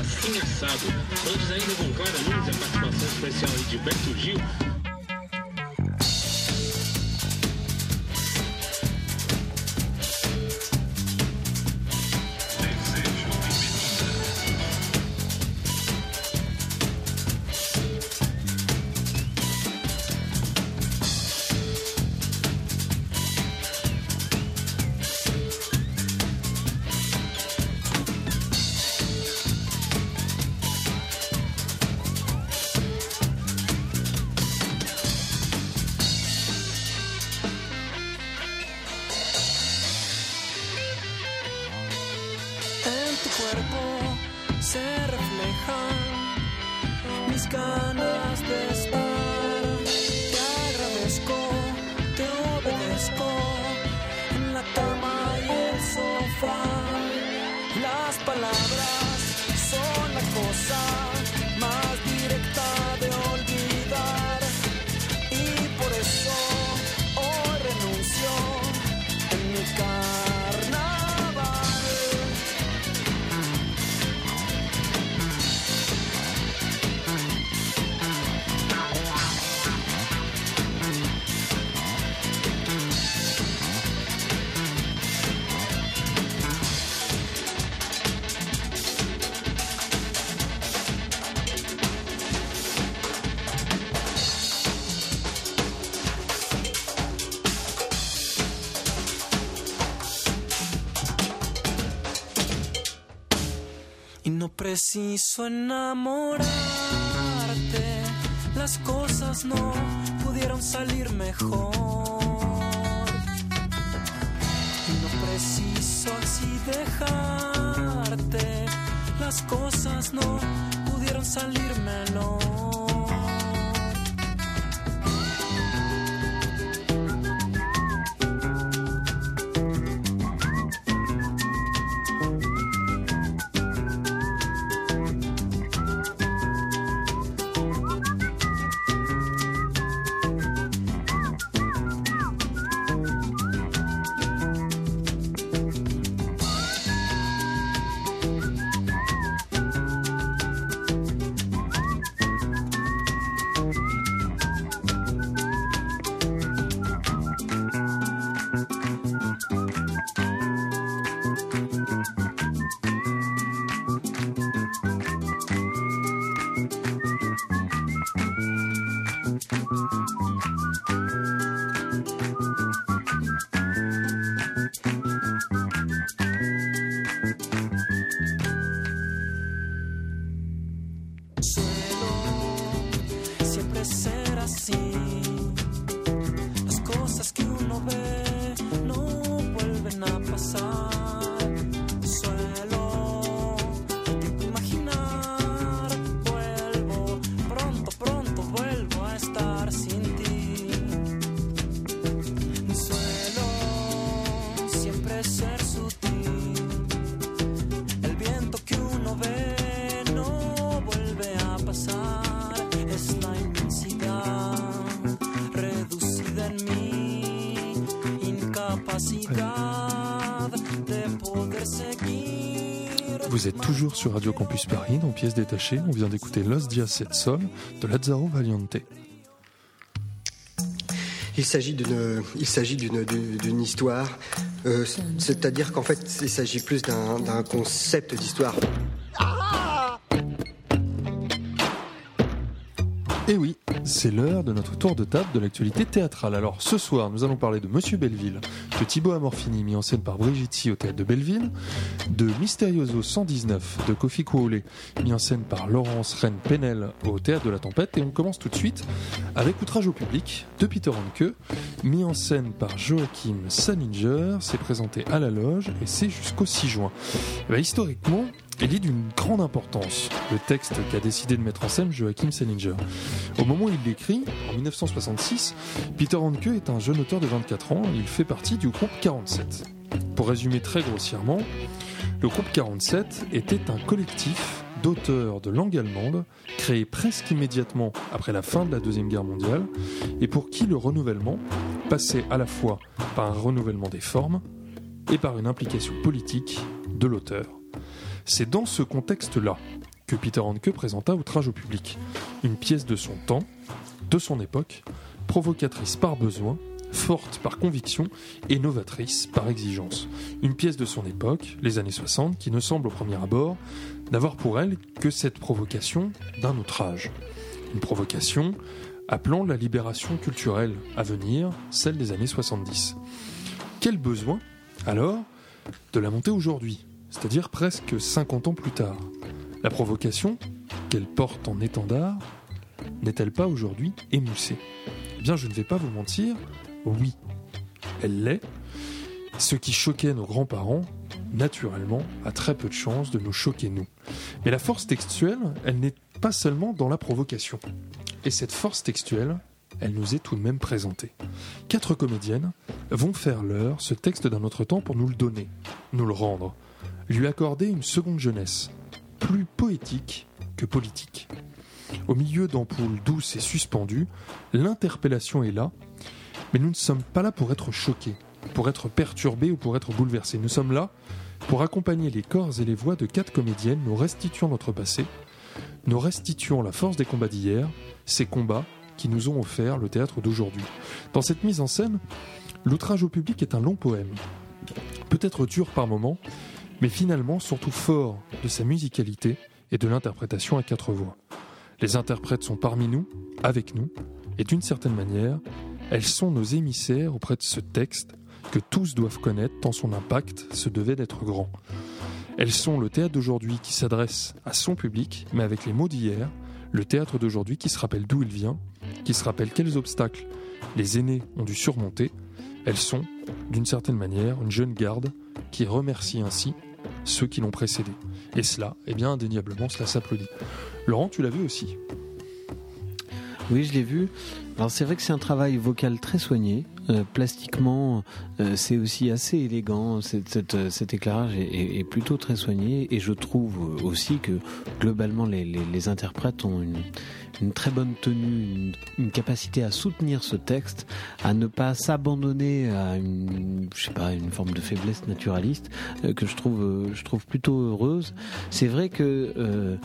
e assim assado. Antes ainda com Clara a participação especial de Gilberto Gil. Mis no preciso enamorarte, las cosas no pudieron salir mejor. Y no preciso así dejarte, las cosas no pudieron salir menor. Vous êtes toujours sur Radio Campus Paris, dans Pièces détachées. On vient d'écouter Los Dias et Sol de Lazzaro Valiante. Il s'agit d'une, histoire, euh, c'est-à-dire qu'en fait, il s'agit plus d'un concept d'histoire. Tour de table de l'actualité théâtrale. Alors ce soir, nous allons parler de Monsieur Belleville, de Thibaut Amorfini, mis en scène par Brigitte Si au théâtre de Belleville, de Mysterioso 119 de Kofi Kouole, mis en scène par Laurence Rennes Penel au théâtre de la Tempête. Et on commence tout de suite avec Outrage au public de Peter Hanke, mis en scène par Joachim Salinger. C'est présenté à la loge et c'est jusqu'au 6 juin. Eh ben, historiquement, il est d'une grande importance, le texte qu'a décidé de mettre en scène Joachim Salinger. Au moment où il l'écrit, en 1966, Peter Handke est un jeune auteur de 24 ans, il fait partie du groupe 47. Pour résumer très grossièrement, le groupe 47 était un collectif d'auteurs de langue allemande créé presque immédiatement après la fin de la Deuxième Guerre mondiale et pour qui le renouvellement passait à la fois par un renouvellement des formes et par une implication politique de l'auteur. C'est dans ce contexte-là que Peter Handke présenta Outrage au public, une pièce de son temps, de son époque, provocatrice par besoin, forte par conviction et novatrice par exigence. Une pièce de son époque, les années 60, qui ne semble au premier abord n'avoir pour elle que cette provocation d'un outrage. Une provocation appelant la libération culturelle à venir, celle des années 70. Quel besoin, alors, de la monter aujourd'hui? C'est-à-dire presque 50 ans plus tard. La provocation, qu'elle porte en étendard, n'est-elle pas aujourd'hui émoussée? Eh bien, je ne vais pas vous mentir, oui, elle l'est. Ce qui choquait nos grands-parents, naturellement, a très peu de chances de nous choquer nous. Mais la force textuelle, elle n'est pas seulement dans la provocation. Et cette force textuelle, elle nous est tout de même présentée. Quatre comédiennes vont faire leur ce texte d'un autre temps pour nous le donner, nous le rendre lui accorder une seconde jeunesse, plus poétique que politique. Au milieu d'ampoules douces et suspendues, l'interpellation est là, mais nous ne sommes pas là pour être choqués, pour être perturbés ou pour être bouleversés. Nous sommes là pour accompagner les corps et les voix de quatre comédiennes, nous restituant notre passé, nous restituant la force des combats d'hier, ces combats qui nous ont offert le théâtre d'aujourd'hui. Dans cette mise en scène, l'outrage au public est un long poème, peut-être dur par moments, mais finalement surtout fort de sa musicalité et de l'interprétation à quatre voix. Les interprètes sont parmi nous, avec nous, et d'une certaine manière, elles sont nos émissaires auprès de ce texte que tous doivent connaître tant son impact se devait d'être grand. Elles sont le théâtre d'aujourd'hui qui s'adresse à son public, mais avec les mots d'hier, le théâtre d'aujourd'hui qui se rappelle d'où il vient, qui se rappelle quels obstacles les aînés ont dû surmonter. Elles sont, d'une certaine manière, une jeune garde qui remercie ainsi ceux qui l'ont précédé. Et cela, eh bien, indéniablement, cela s'applaudit. Laurent, tu l'as vu aussi Oui, je l'ai vu. Alors c'est vrai que c'est un travail vocal très soigné. Euh, plastiquement, euh, c'est aussi assez élégant. Euh, cet éclairage est, plutôt très soigné. Et je trouve aussi que globalement, les interprètes ont une, une, très bonne tenue, une, capacité à soutenir ce texte, à ne pas s'abandonner à une, je sais pas, une forme de faiblesse naturaliste que je trouve, je trouve plutôt heureuse. C'est vrai que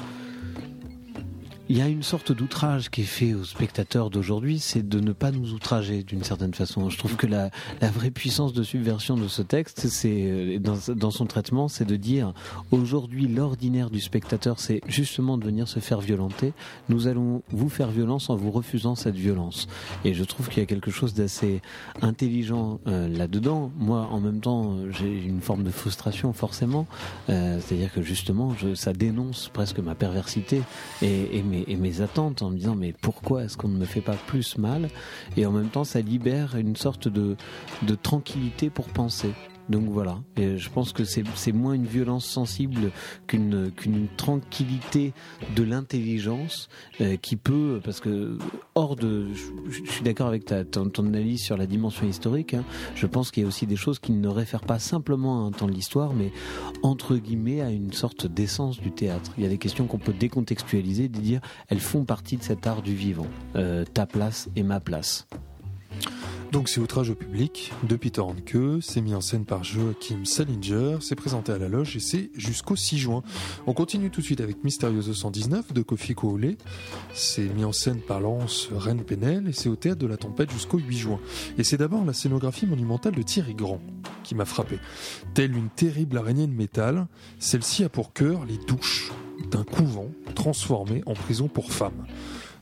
il y a une sorte d'outrage qui est fait aux spectateurs d'aujourd'hui, c'est de ne pas nous outrager d'une certaine façon. Je trouve que la, la, vraie puissance de subversion de ce texte, c'est dans, dans, son traitement, c'est de dire aujourd'hui l'ordinaire du spectateur, c'est justement de venir se faire violenter. Nous allons vous faire violence en vous refusant cette violence. Et je trouve qu'il y a quelque chose d'assez intelligent euh, là-dedans. Moi, en même temps, j'ai une forme de frustration forcément, euh, c'est-à-dire que justement, je, ça dénonce presque ma perversité et, et mes, et mes attentes en me disant mais pourquoi est-ce qu'on ne me fait pas plus mal? Et en même temps ça libère une sorte de, de tranquillité pour penser donc voilà, je pense que c'est moins une violence sensible qu'une tranquillité de l'intelligence euh, qui peut, parce que hors de, je, suis d'accord avec ta, ton, ton, analyse sur la dimension historique, hein, je pense qu'il y a aussi des choses qui ne réfèrent pas simplement à un temps de l'histoire, mais entre guillemets à une sorte d'essence du théâtre. Il y a des questions qu'on peut décontextualiser, de dire elles font partie de cet art du vivant, euh, ta place et ma place. Donc c'est Outrage au public de Peter Hanke, c'est mis en scène par Joachim Salinger, c'est présenté à la loge et c'est jusqu'au 6 juin. On continue tout de suite avec Mysterioso 119 de Kofi Koole, c'est mis en scène par Laurence Rennes Penel et c'est au théâtre de la tempête jusqu'au 8 juin. Et c'est d'abord la scénographie monumentale de Thierry Grand qui m'a frappé. Telle une terrible araignée de métal, celle-ci a pour cœur les douches d'un couvent transformé en prison pour femmes.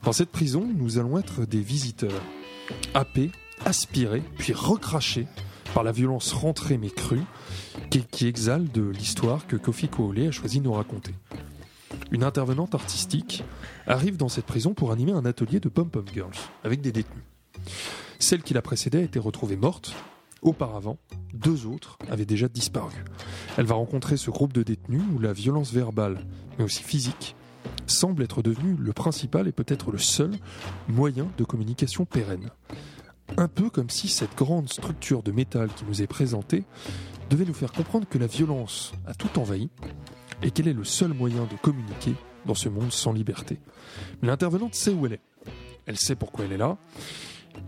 Dans cette prison, nous allons être des visiteurs, happés aspiré, puis recraché par la violence rentrée mais crue, qui, exhale de l'histoire que Kofi Koole a choisi de nous raconter. Une intervenante artistique arrive dans cette prison pour animer un atelier de pom-pom girls avec des détenus. Celle qui la précédait a été retrouvée morte. Auparavant, deux autres avaient déjà disparu. Elle va rencontrer ce groupe de détenus où la violence verbale, mais aussi physique, semble être devenue le principal et peut-être le seul moyen de communication pérenne. Un peu comme si cette grande structure de métal qui nous est présentée devait nous faire comprendre que la violence a tout envahi et qu'elle est le seul moyen de communiquer dans ce monde sans liberté. L'intervenante sait où elle est. Elle sait pourquoi elle est là.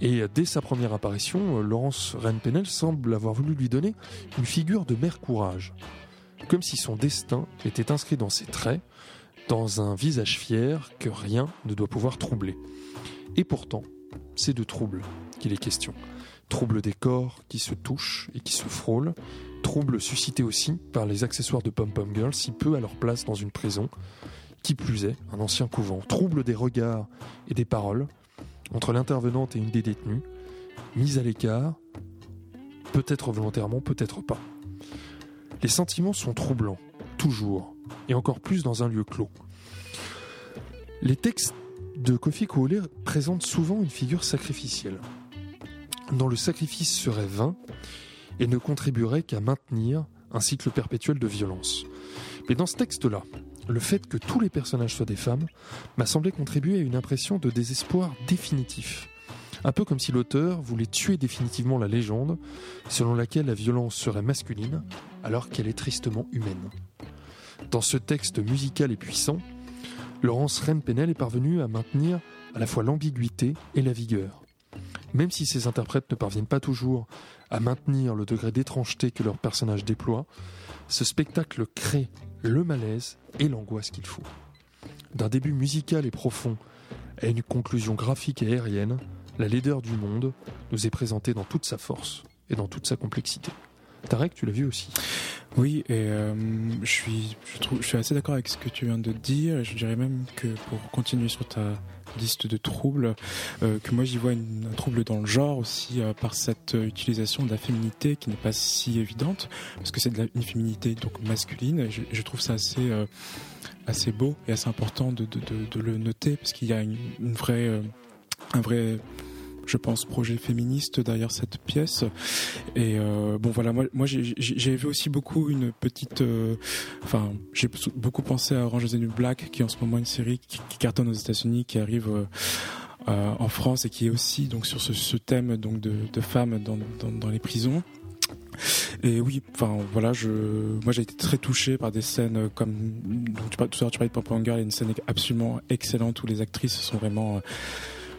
Et dès sa première apparition, Laurence Rennes-Penel semble avoir voulu lui donner une figure de mère courage. Comme si son destin était inscrit dans ses traits, dans un visage fier que rien ne doit pouvoir troubler. Et pourtant, c'est de trouble qu'il est question. Trouble des corps qui se touchent et qui se frôlent, trouble suscité aussi par les accessoires de Pom Pom Girl si peu à leur place dans une prison, qui plus est, un ancien couvent. Trouble des regards et des paroles entre l'intervenante et une des détenues, mise à l'écart, peut-être volontairement, peut-être pas. Les sentiments sont troublants, toujours, et encore plus dans un lieu clos. Les textes de Kofi Koole présentent souvent une figure sacrificielle, dont le sacrifice serait vain et ne contribuerait qu'à maintenir un cycle perpétuel de violence. Mais dans ce texte-là, le fait que tous les personnages soient des femmes m'a semblé contribuer à une impression de désespoir définitif. Un peu comme si l'auteur voulait tuer définitivement la légende selon laquelle la violence serait masculine alors qu'elle est tristement humaine. Dans ce texte musical et puissant, Laurence Rennes-Penel est parvenue à maintenir à la fois l'ambiguïté et la vigueur. Même si ses interprètes ne parviennent pas toujours à maintenir le degré d'étrangeté que leur personnage déploie, ce spectacle crée le malaise et l'angoisse qu'il faut. D'un début musical et profond à une conclusion graphique et aérienne, la laideur du monde nous est présentée dans toute sa force et dans toute sa complexité. Tarek, tu l'as vu aussi. Oui, et euh, je, suis, je, trouve, je suis assez d'accord avec ce que tu viens de dire. Je dirais même que pour continuer sur ta liste de troubles, euh, que moi j'y vois une, un trouble dans le genre aussi euh, par cette utilisation de la féminité qui n'est pas si évidente, parce que c'est de la, une féminité donc masculine. Je, je trouve ça assez assez beau et assez important de, de, de, de le noter, parce qu'il y a une, une vraie un vrai je pense, projet féministe derrière cette pièce. Et euh, bon, voilà, moi, j'ai vu aussi beaucoup une petite. Euh, enfin, j'ai beaucoup pensé à Orange is the New Black, qui est en ce moment une série qui, qui cartonne aux États-Unis, qui arrive. Euh, euh, en France et qui est aussi donc sur ce, ce thème donc de, de femmes dans, dans, dans les prisons. Et oui, enfin voilà, je, moi j'ai été très touché par des scènes comme donc tu, tout à l'heure tu parlais de Pop Girl, une scène absolument excellente où les actrices sont vraiment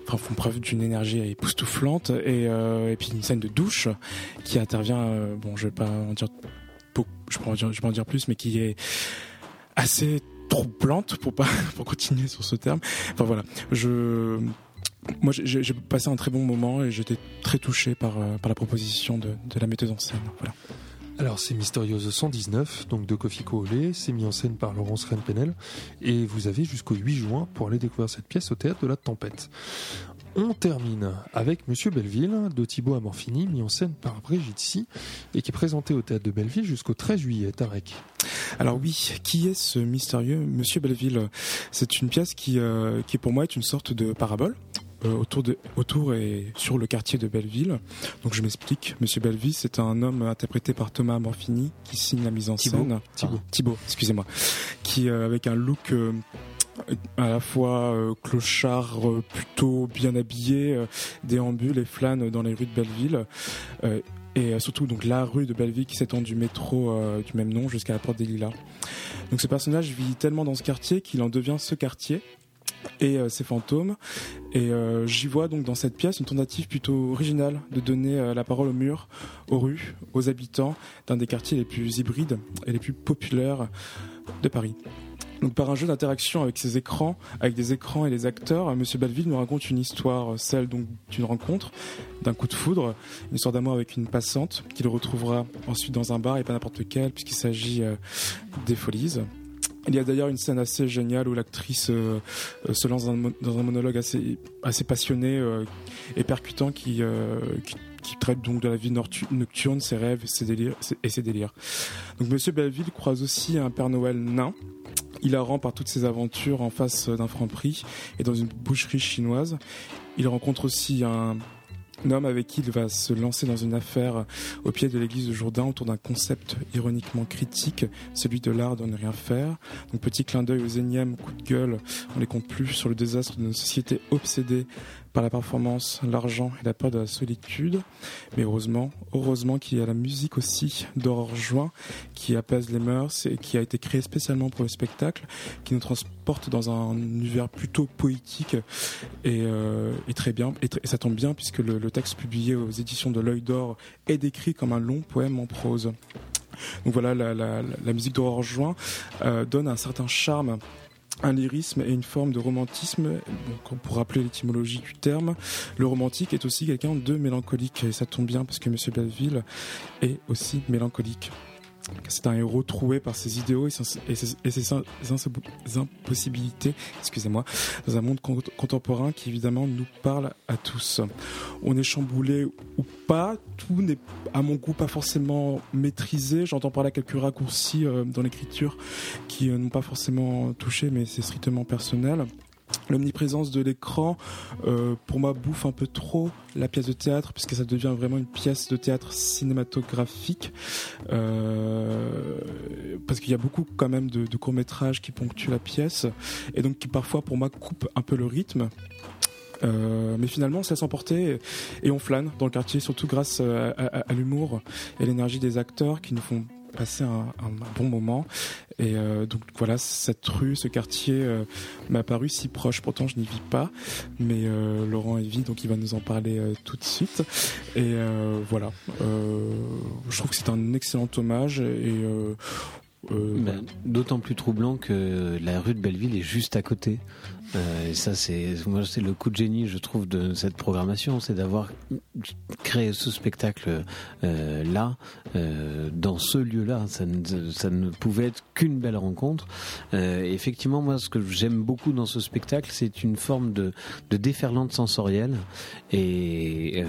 font preuve d'une énergie époustouflante et, euh, et puis une scène de douche qui intervient euh, bon je vais pas en dire je peux en dire, je peux en dire plus mais qui est assez troublante pour pas pour continuer sur ce terme. Enfin voilà. Je moi j'ai passé un très bon moment et j'étais très touché par, euh, par la proposition de, de la metteuse en scène. Voilà alors c'est Mysterieuse 119, donc de Kofi Koole, c'est mis en scène par Laurence Rennes-Penel, et vous avez jusqu'au 8 juin pour aller découvrir cette pièce au théâtre de la Tempête. On termine avec Monsieur Belleville de Thibaut Amorfini, mis en scène par Brigitte Si, et qui est présenté au théâtre de Belleville jusqu'au 13 juillet. Tarek. Alors oui, qui est ce mystérieux Monsieur Belleville? C'est une pièce qui, euh, qui pour moi est une sorte de parabole autour, de, autour et sur le quartier de Belleville. Donc je m'explique. Monsieur Belleville, c'est un homme interprété par Thomas Morfini qui signe la mise en Thibaut. scène. Thibaut. Ah, Thibaut, excusez-moi. Qui euh, avec un look euh, à la fois euh, clochard euh, plutôt bien habillé, euh, déambule et flâne dans les rues de Belleville. Euh, et euh, surtout donc la rue de Belleville qui s'étend du métro euh, du même nom jusqu'à la porte des Lilas. Donc ce personnage vit tellement dans ce quartier qu'il en devient ce quartier et ses fantômes. Et j'y vois donc dans cette pièce une tentative plutôt originale de donner la parole aux murs, aux rues, aux habitants d'un des quartiers les plus hybrides et les plus populaires de Paris. Donc par un jeu d'interaction avec ces écrans, avec des écrans et les acteurs, Monsieur Belleville nous raconte une histoire, celle donc d'une rencontre, d'un coup de foudre, une histoire d'amour avec une passante qu'il retrouvera ensuite dans un bar et pas n'importe lequel puisqu'il s'agit euh, des Folies. Il y a d'ailleurs une scène assez géniale où l'actrice euh, euh, se lance dans un, monologue assez, passionné et percutant qui, qui, qui, traite donc de la vie nocturne, ses rêves ses délires, et ses délires. Donc Monsieur Belleville croise aussi un Père Noël nain hilarant par toutes ses aventures en face d'un franc prix et dans une boucherie chinoise. Il rencontre aussi un, homme avec qui il va se lancer dans une affaire au pied de l'église de Jourdain autour d'un concept ironiquement critique, celui de l'art de ne rien faire. Donc petit clin d'œil aux énièmes coups de gueule, on les compte plus sur le désastre de nos sociétés obsédées par la performance, l'argent et la peur de la solitude. Mais heureusement, heureusement qu'il y a la musique aussi d'Aurore Join qui apaise les mœurs et qui a été créée spécialement pour le spectacle, qui nous transporte dans un univers plutôt poétique et, euh, très bien. Et, ça tombe bien puisque le, texte publié aux éditions de l'œil d'or est décrit comme un long poème en prose. Donc voilà, la, musique d'Aurore Join euh, donne un certain charme un lyrisme et une forme de romantisme. pour rappeler l'étymologie du terme, le romantique est aussi quelqu'un de mélancolique. Et ça tombe bien parce que Monsieur Belleville est aussi mélancolique. C'est un héros troué par ses idéaux et ses, impossibilités, excusez-moi, dans un monde contemporain qui évidemment nous parle à tous. On est chamboulé ou pas, tout n'est à mon goût pas forcément maîtrisé. J'entends par là quelques raccourcis euh, dans l'écriture qui euh, n'ont pas forcément touché, mais c'est strictement personnel. L'omniprésence de l'écran, euh, pour moi, bouffe un peu trop la pièce de théâtre, puisque ça devient vraiment une pièce de théâtre cinématographique. Euh, parce qu'il y a beaucoup quand même de, courts-métrages qui ponctuent la pièce, et donc qui parfois, pour moi, coupent un peu le rythme. Euh, mais finalement, on se laisse emporter et on flâne dans le quartier, surtout grâce à, à l'humour et l'énergie des acteurs qui nous font passer un, bon moment. Et euh, donc voilà, cette rue, ce quartier euh, m'a paru si proche. Pourtant, je n'y vis pas, mais euh, Laurent y vit, donc il va nous en parler tout de suite. Et voilà, je trouve que c'est un excellent hommage et ben, D'autant plus troublant que la rue de Belleville est juste à côté. Euh, ça, c'est le coup de génie, je trouve, de cette programmation, c'est d'avoir créé ce spectacle euh, là, euh, dans ce lieu-là. Ça ne, pouvait être qu'une belle rencontre. Effectivement, moi, ce que j'aime beaucoup dans ce spectacle, c'est une forme de, déferlante sensorielle et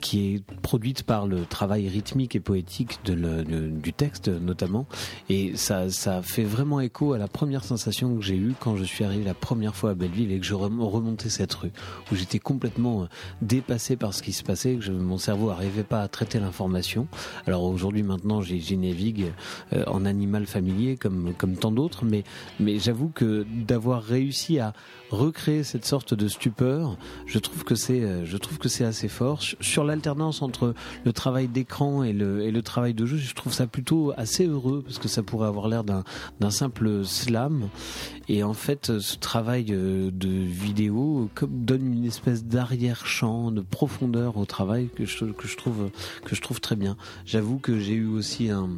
qui est produite par le travail rythmique et poétique du texte, notamment. Et ça, ça fait vraiment écho à la première sensation que j'ai eue quand je suis arrivé la première fois à Belleville et que je remontais cette rue, où j'étais complètement euh, dépassé par ce qui se passait, que mon cerveau n'arrivait pas à traiter l'information. Alors aujourd'hui, maintenant, j'y navigue euh, en animal familier comme, comme tant d'autres, mais, mais j'avoue que d'avoir réussi à recréer cette sorte de stupeur, je trouve que c'est, euh, je trouve que c'est assez fort. Sur l'alternance entre le travail d'écran et le, travail de jeu, je trouve ça plutôt assez heureux parce que ça pourrait avoir l'air d'un simple slam. Et en fait, ce travail de vidéo donne une espèce d'arrière-champ, de profondeur au travail que je, que je trouve que je trouve très bien. J'avoue que j'ai eu aussi un,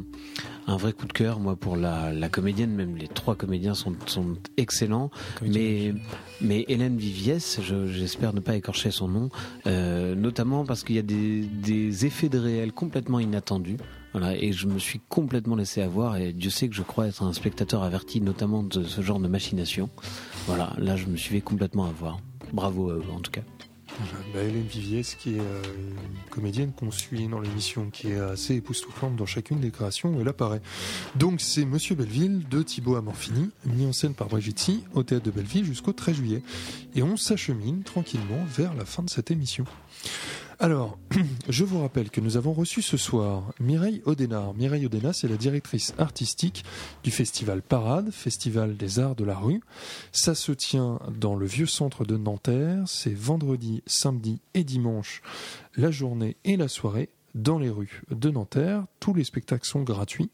un vrai coup de cœur moi pour la, la comédienne, même les trois comédiens sont, sont excellents, mais mais Hélène Viviès, j'espère ne pas écorcher son nom, euh, notamment parce qu'il y a des, des effets de réel complètement inattendus. Voilà, et je me suis complètement laissé avoir, et Dieu sait que je crois être un spectateur averti, notamment de ce genre de machination. Voilà, là je me suis fait complètement avoir. Bravo en tout cas. Bah, Hélène Viviès, qui est euh, une comédienne qu'on suit dans l'émission, qui est assez époustouflante dans chacune des créations où elle apparaît. Donc c'est Monsieur Belleville de Thibaut Amorfini, mis en scène par Brigitte au théâtre de Belleville jusqu'au 13 juillet. Et on s'achemine tranquillement vers la fin de cette émission. Alors, je vous rappelle que nous avons reçu ce soir Mireille Odenard. Mireille Odenard, c'est la directrice artistique du festival Parade, festival des arts de la rue. Ça se tient dans le vieux centre de Nanterre. C'est vendredi, samedi et dimanche, la journée et la soirée dans les rues de Nanterre. Tous les spectacles sont gratuits.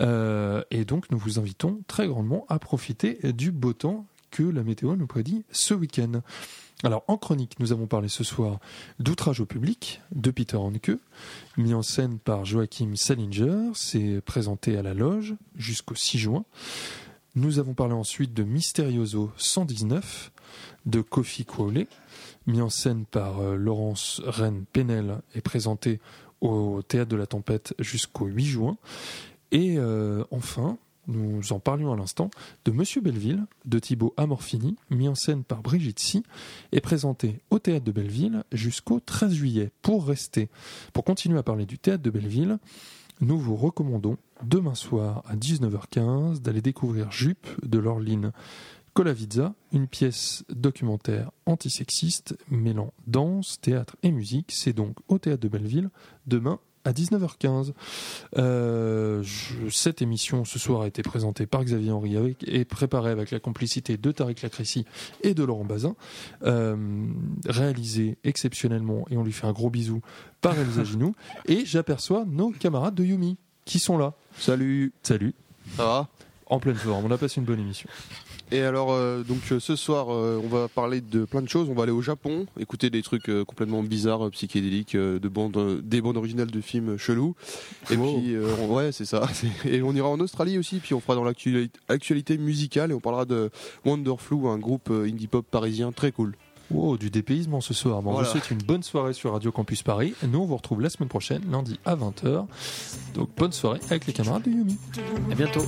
Euh, et donc, nous vous invitons très grandement à profiter du beau temps que la météo nous prédit ce week-end. Alors, en chronique, nous avons parlé ce soir d'outrage au public de Peter Hanke, mis en scène par Joachim Salinger. C'est présenté à la loge jusqu'au 6 juin. Nous avons parlé ensuite de Mysterioso 119 de Kofi Kwole, mis en scène par euh, Laurence Rennes Penel et présenté au Théâtre de la Tempête jusqu'au 8 juin. Et euh, enfin, nous en parlions à l'instant, de Monsieur Belleville, de Thibaut Amorfini, mis en scène par Brigitte Si, et présenté au Théâtre de Belleville jusqu'au 13 juillet. Pour rester, pour continuer à parler du Théâtre de Belleville, nous vous recommandons demain soir à 19h15 d'aller découvrir Jupe de Lorline Colavizza, une pièce documentaire antisexiste mêlant danse, théâtre et musique. C'est donc au Théâtre de Belleville demain à 19h15. Euh, je- cette émission ce soir a été présentée par Xavier Henry avec, et préparée avec la complicité de Tariq Lacrécy et de Laurent Bazin. Euh, réalisée exceptionnellement, et on lui fait un gros bisou, par Elsa Ginou. Et j'aperçois nos camarades de Yumi qui sont là. Salut. Salut. Ça va? En pleine forme, on a passé une bonne émission. Et alors, euh, donc euh, ce soir, euh, on va parler de plein de choses. On va aller au Japon, écouter des trucs euh, complètement bizarres, psychédéliques, euh, de bandes, euh, des bandes originales de films chelous. Et puis, euh, on- ouais, c'est ça. Et on ira en Australie aussi, puis on fera dans l'actualité actualité musicale et on parlera de Wonderflu, un groupe indie pop parisien très cool. Wow, du dépaysement ce soir. Bon, Voilà. Vous souhaite une bonne soirée sur Radio Campus Paris. Nous, on vous retrouve la semaine prochaine, lundi à 20h. Donc, bonne soirée avec les camarades de Yumi. À bientôt.